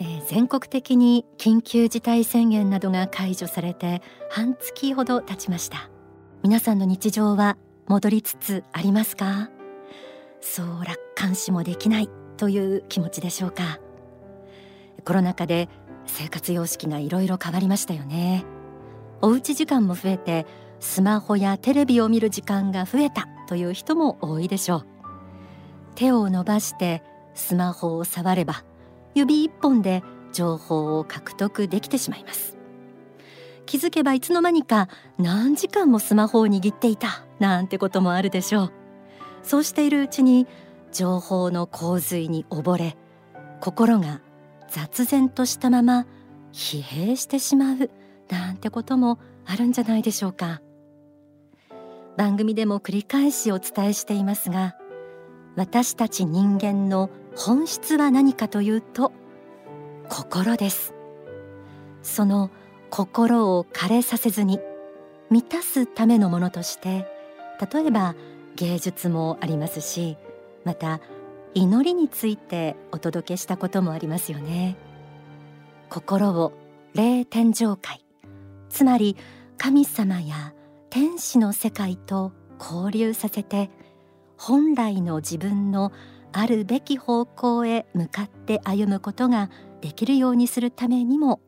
え、全国的に緊急事態宣言などが解除されて半月ほど経ちました。皆さんの日常は戻りつつありますか？そう楽観視もできないという気持ちでしょうか？コロナ禍で生活様式がいろいろ変わりましたよね。おうち時間も増えてスマホやテレビを見る時間が増えたという人も多いでしょう。手を伸ばしてスマホを触れば指一本で情報を獲得できてしまいます。気づけばいつの間にか何時間もスマホを握っていたなんてこともあるでしょう。そうしているうちに情報の洪水に溺れ心が雑然としたまま疲弊してしまうなんてこともあるんじゃないでしょうか。番組でも繰り返しお伝えしていますが私たち人間の本質は何かというと心です。その心を枯れさせずに満たすためのものとして例えば芸術もありますしまた祈りについてお届けしたこともありますよね。心を霊天上界つまり神様や天使の世界と交流させて本来の自分のあるべき方向へ向かって歩むことができるようにするためにも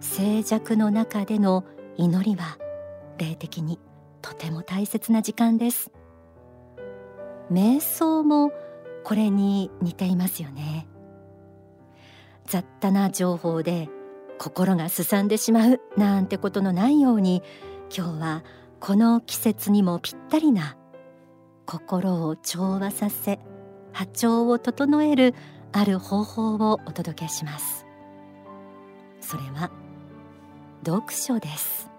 静寂の中での祈りは霊的にとても大切な時間です。瞑想もこれに似ていますよね。雑多な情報で心がすさんでしまうなんてことのないように今日はこの季節にもぴったりな心を調和させ波長を整えるある方法をお届けします。それは読書です。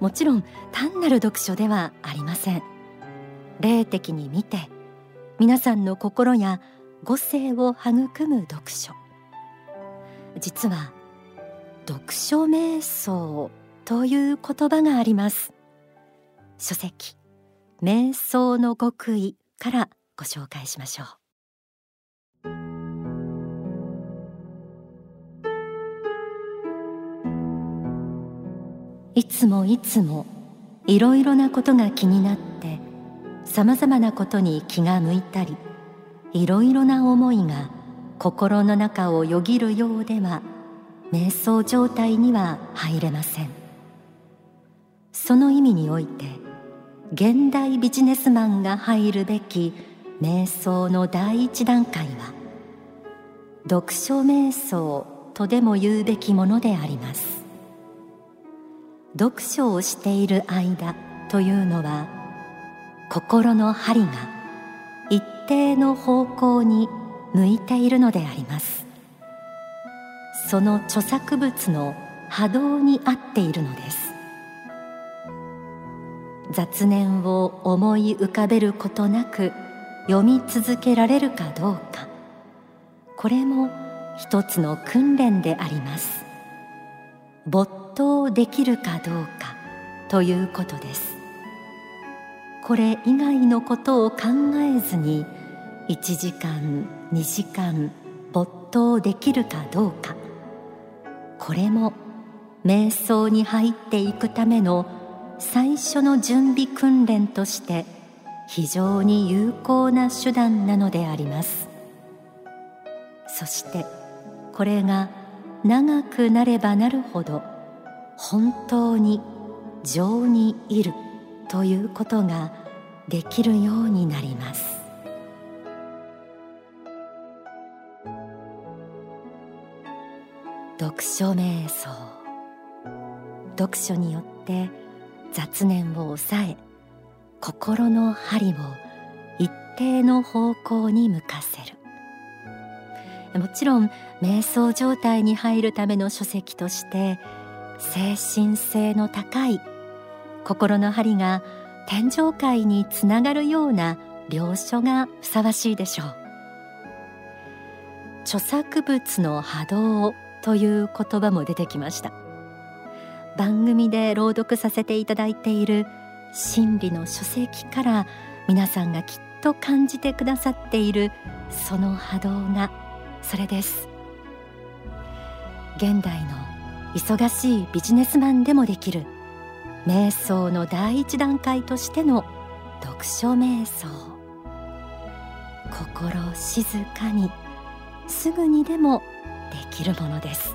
もちろん単なる読書ではありません。霊的に見て皆さんの心や五性を育む読書。実は読書瞑想という言葉があります。書籍瞑想の極意からご紹介しましょう。いつもいつもいろいろなことが気になってさまざまなことに気が向いたりいろいろな思いが心の中をよぎるようでは瞑想状態には入れません。その意味において現代ビジネスマンが入るべき瞑想の第一段階は読書瞑想とでも言うべきものであります。読書をしている間というのは心の針が一定の方向に向いているのであります。その著作物の波動に合っているのです。雑念を思い浮かべることなく読み続けられるかどうか。これも一つの訓練であります。没頭できるかどうかということです。これ以外のことを考えずに1時間2時間没頭できるかどうか。これも瞑想に入っていくための最初の準備訓練として非常に有効な手段なのであります。そしてこれが長くなればなるほど本当に情にいるということができるようになります。読書瞑想。読書によって雑念を抑え心の針を一定の方向に向かせる。もちろん瞑想状態に入るための書籍として精神性の高い心の針が天上界につながるような領書がふさわしいでしょう。著作物の波動という言葉も出てきました。番組で朗読させていただいている真理の書籍から皆さんがきっと感じてくださっているその波動がそれです。現代の忙しいビジネスマンでもできる瞑想の第一段階としての読書瞑想。心静かにすぐにでもできるものです。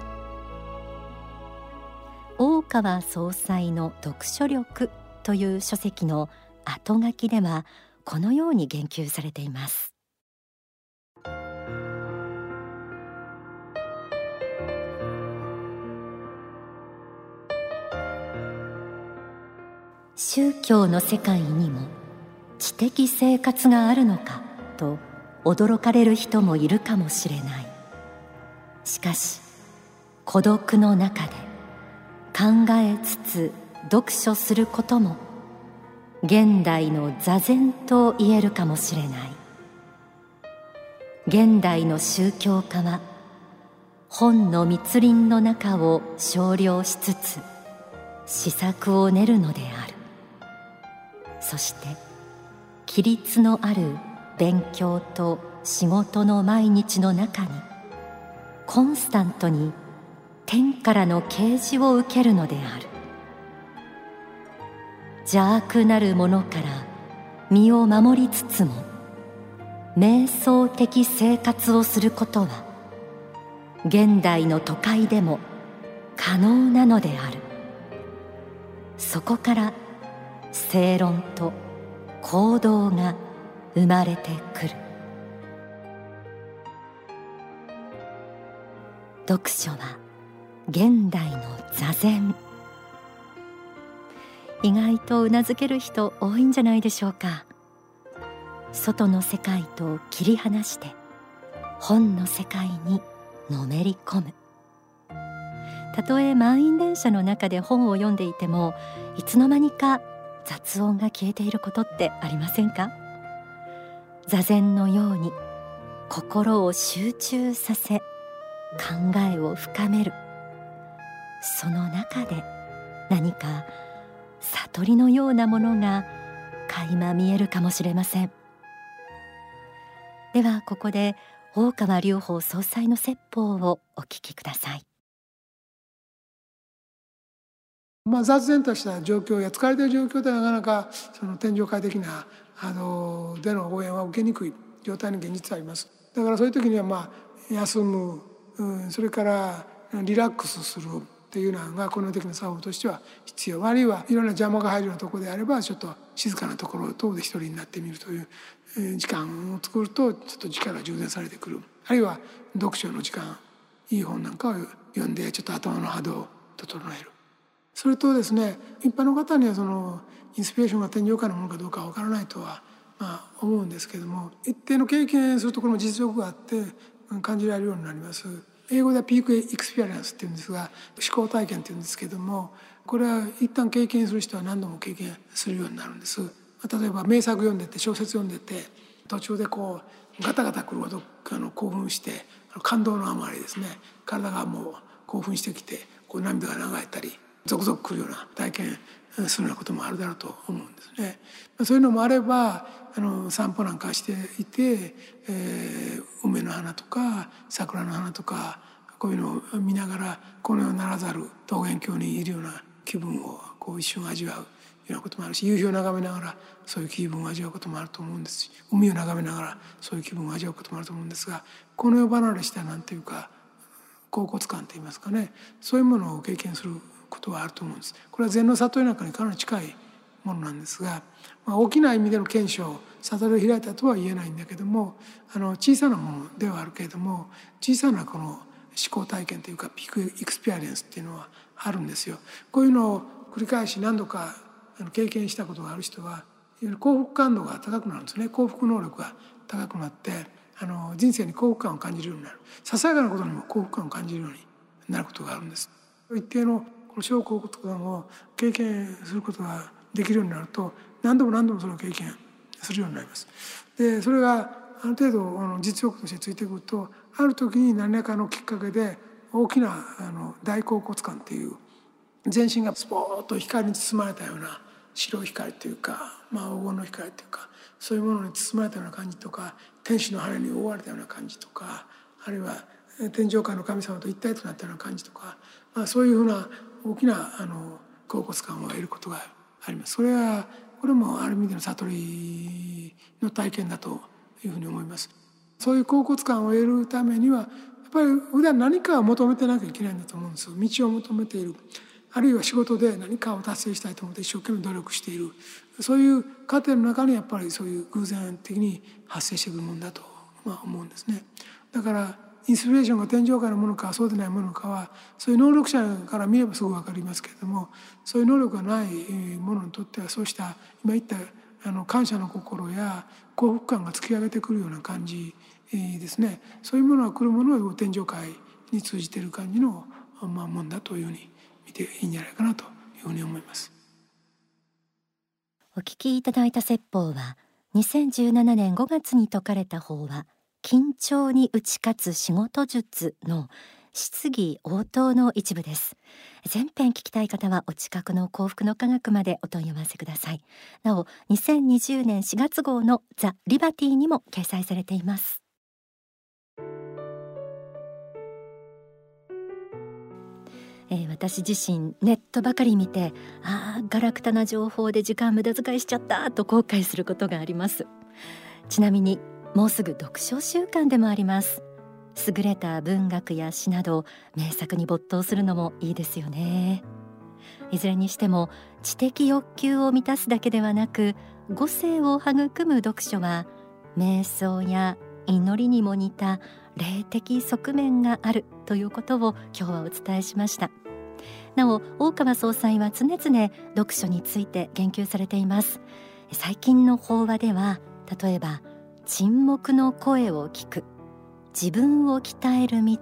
大川総裁の読書力。という書籍の後書きではこのように言及されています。宗教の世界にも知的生活があるのかと驚かれる人もいるかもしれない。しかし孤独の中で考えつつ読書することも現代の座禅と言えるかもしれない。現代の宗教家は本の密林の中を少量しつつ施策を練るのである。そして規律のある勉強と仕事の毎日の中にコンスタントに天からの啓示を受けるのである。邪悪なるものから身を守りつつも瞑想的生活をすることは現代の都会でも可能なのである。そこから正論と行動が生まれてくる。読書は現代の座禅。意外とうなずける人多いんじゃないでしょうか。外の世界と切り離して本の世界にのめり込む。たとえ満員電車の中で本を読んでいてもいつの間にか雑音が消えていることってありませんか？座禅のように心を集中させ考えを深める。その中で何か悟りのようなものが垣間見えるかもしれません。ではここで大川隆法総裁の説法をお聞きください。まあ、雑然とした状況や疲れている状況ではなかなかその天上界的なあのでの応援は受けにくい状態に現実あります。だからそういう時にはまあ休む、うん、それからリラックスする。っていうのがこの的な作法としては必要あるいはいろんな邪魔が入るようなところであればちょっと静かなところ等で一人になってみるという時間を作るとちょっと力が充電されてくるあるいは読書の時間いい本なんかを読んでちょっと頭の波動を整えるそれとですね一般の方にはそのインスピレーションが天上界のものかどうかわからないとはまあ思うんですけども一定の経験するところも実力があって感じられるようになります。英語では peak experience っていうんですが至高体験っていうんですけどもこれは一旦経験する人は何度も経験するようになるんです。例えば名作読んでて小説読んでて途中でこうガタガタくるほどあの興奮して感動のあまりですね体がもう興奮してきてこう涙が流れたり続々来るような体験するようなこともあるだろうと思うんですね。そういうのもあればあの散歩なんかしていて、えー、梅の花とか桜の花とかこういうのを見ながらこの世ならざる桃源郷にいるような気分をこう一瞬味わうようなこともあるし夕日を眺めながらそういう気分を味わうこともあると思うんですし海を眺めながらそういう気分を味わうこともあると思うんですがこの世離れしたなんていうか恍惚感といいますかねそういうものを経験することはあると思うんです。これは禅の悟りなんかにかなり近いものなんですが、まあ、大きな意味での見性、悟りを開いたとは言えないんだけどもあの小さなものではあるけれども小さなこの至高体験というか peak experience っていうのはあるんですよ。こういうのを繰り返し何度か経験したことがある人は幸福感度が高くなるんですね幸福能力が高くなってあの人生に幸福感を感じるようになるささやかなことにも幸福感を感じるようになることがあるんです。一定のの小幸福感を経験することができるようになると何度も何度もそれを経験するようになります。でそれがある程度あの実力としてついてくるとある時に何らかのきっかけで大きなあの大甲骨感っていう全身がスポーッと光に包まれたような白い光というか、まあ、黄金の光というかそういうものに包まれたような感じとか天使の羽に覆われたような感じとかあるいは天上界の神様と一体となったような感じとか、まあ、そういうふうな大きなあの恍惚感を得ることがあります。それはこれもある意味での悟りの体験だというふうに思います。そういう恍惚感を得るためにはやっぱり普段何かを求めてなきゃいけないんだと思うんですよ道を求めているあるいは仕事で何かを達成したいと思って一生懸命努力しているそういう過程の中にやっぱりそういう偶然的に発生してくるものだと、まあ、思うんですね。だからインスピレーションが天上界のものかそうでないものかはそういう能力者から見ればすぐ分かりますけれどもそういう能力がないものにとってはそうした今言ったあの感謝の心や幸福感が突き上げてくるような感じですねそういうものが来るものを天上界に通じてる感じの、まあ、もんだというふうに見ていいんじゃないかなというふうに思います。お聞きいただいた説法は2017年5月に説かれた法は緊張に打ち勝つ仕事術の質疑応答の一部です。全編聞きたい方はお近くの幸福の科学までお問い合わせください。なお2020年4月号のザ・リバティにも掲載されています。えー、私自身ネットばかり見てああガラクタな情報で時間無駄遣いしちゃったと後悔することがあります。ちなみにもうすぐ読書習慣でもあります。優れた文学や詩など名作に没頭するのもいいですよね。いずれにしても知的欲求を満たすだけではなく五性を育む読書は瞑想や祈りにも似た霊的側面があるということを今日はお伝えしました。なお大川総裁は常々読書について言及されています。最近の法話では例えば沈黙の声を聞く。自分を鍛える道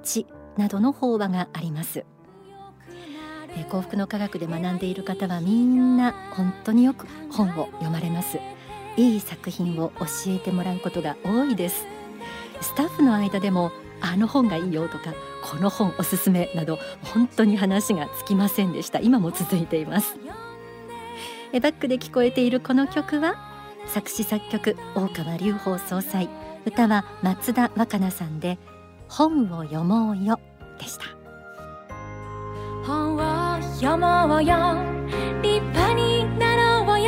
などの法話があります。幸福の科学で学んでいる方はみんな本当によく本を読まれます。いい作品を教えてもらうことが多いです。スタッフの間でもあの本がいいよとかこの本おすすめなど本当に話がつきませんでした。今も続いています。えバックで聞こえているこの曲は作詞作曲大川隆法総裁歌は松田若菜さんで本を読もうよでした。本を読もうよ立派になろうよ。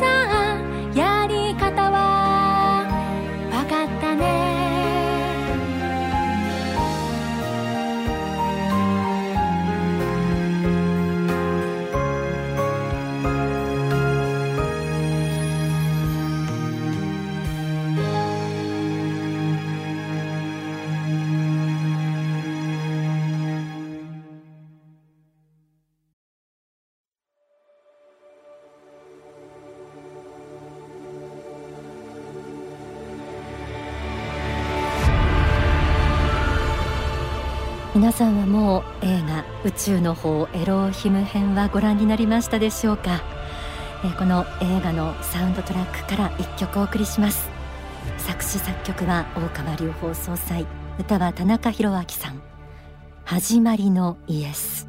さあ皆さんはもう映画宇宙の方エローヒム編はご覧になりましたでしょうか、え、この映画のサウンドトラックから一曲お送りします。作詞作曲は大川隆法総裁。歌は田中宏明さん。始まりのイエス、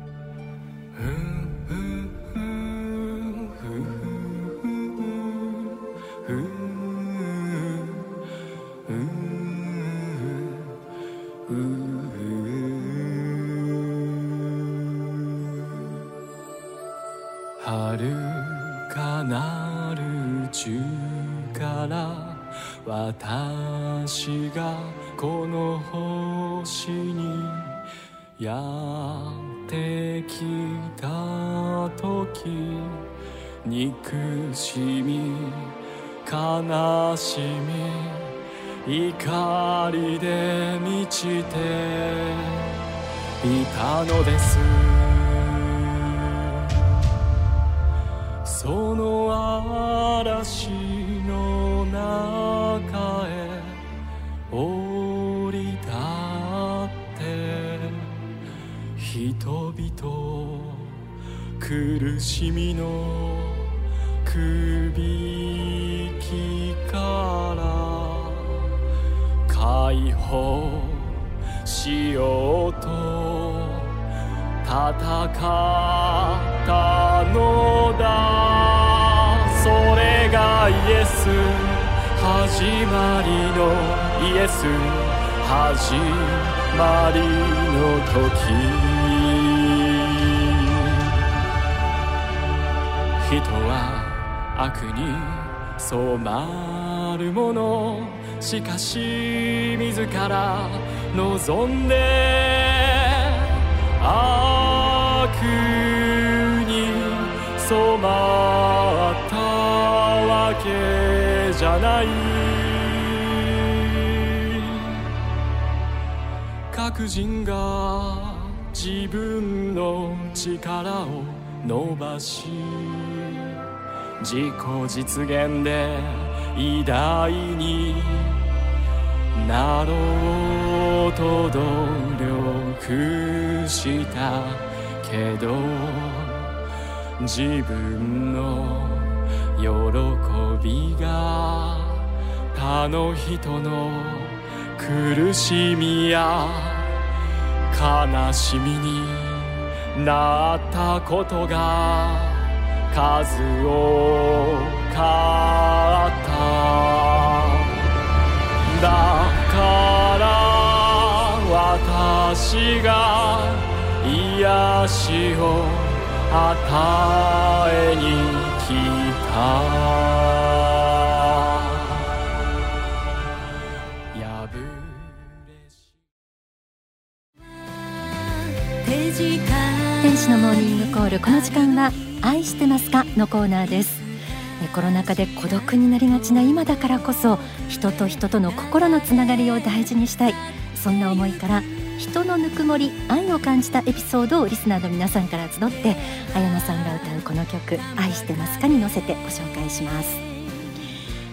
ら私がこの星にやってきた時憎しみ悲しみ怒りで満ちていたのです。その嵐人々苦しみの首輝から解放しようと戦ったのだ。それがイエス。始まりのイエス。始まり。の時人は悪に染まるものしかし自ら望んで悪に染まったわけじゃない。各人が自分の力を伸ばし自己実現で偉大になろうと努力したけど自分の喜びが他の人の苦しみや悲しみになったことが数多かった。だから私が癒しを与えに来た。るこの時間は愛してますかのコーナーですコロナ禍で孤独になりがちな今だからこそ人と人との心のつながりを大事にしたいそんな思いから人のぬくもり愛を感じたエピソードをリスナーの皆さんから集って綾野さんが歌うこの曲「愛してますか?」に乗せてご紹介します。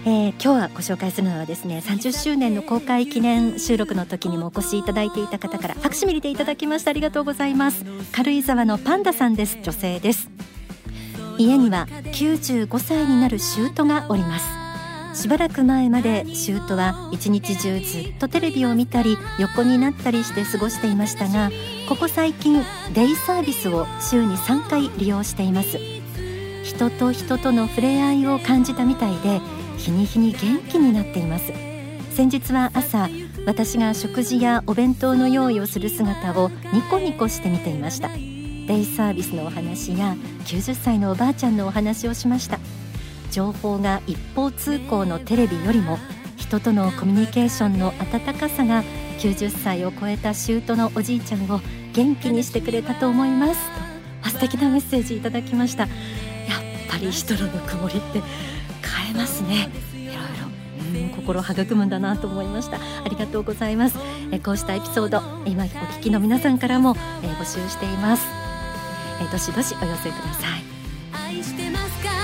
えー今日はご紹介するのはですね30周年の公開記念収録の時にもお越しいただいていた方からファクシミリでいただきましたありがとうございます。軽井沢のパンダさんです。女性です。家には95歳になる舅がおります。しばらく前まで舅は一日中ずっとテレビを見たり横になったりして過ごしていましたがここ最近デイサービスを週に3回利用しています。人と人との触れ合いを感じたみたいで日に日に元気になっています。先日は朝私が食事やお弁当の用意をする姿をニコニコして見ていました。デイサービスのお話や90歳のおばあちゃんのお話をしました。情報が一方通行のテレビよりも人とのコミュニケーションの温かさが90歳を超えた舅のおじいちゃんを元気にしてくれたと思います。と素敵なメッセージいただきました。やっぱり人のぬくもりってえますね。いろいろ。うん心育むんだなと思いました。ありがとうございます。えこうしたエピソード今お聞きの皆さんからもえ募集しています。えどしどしお寄せください。愛してますか？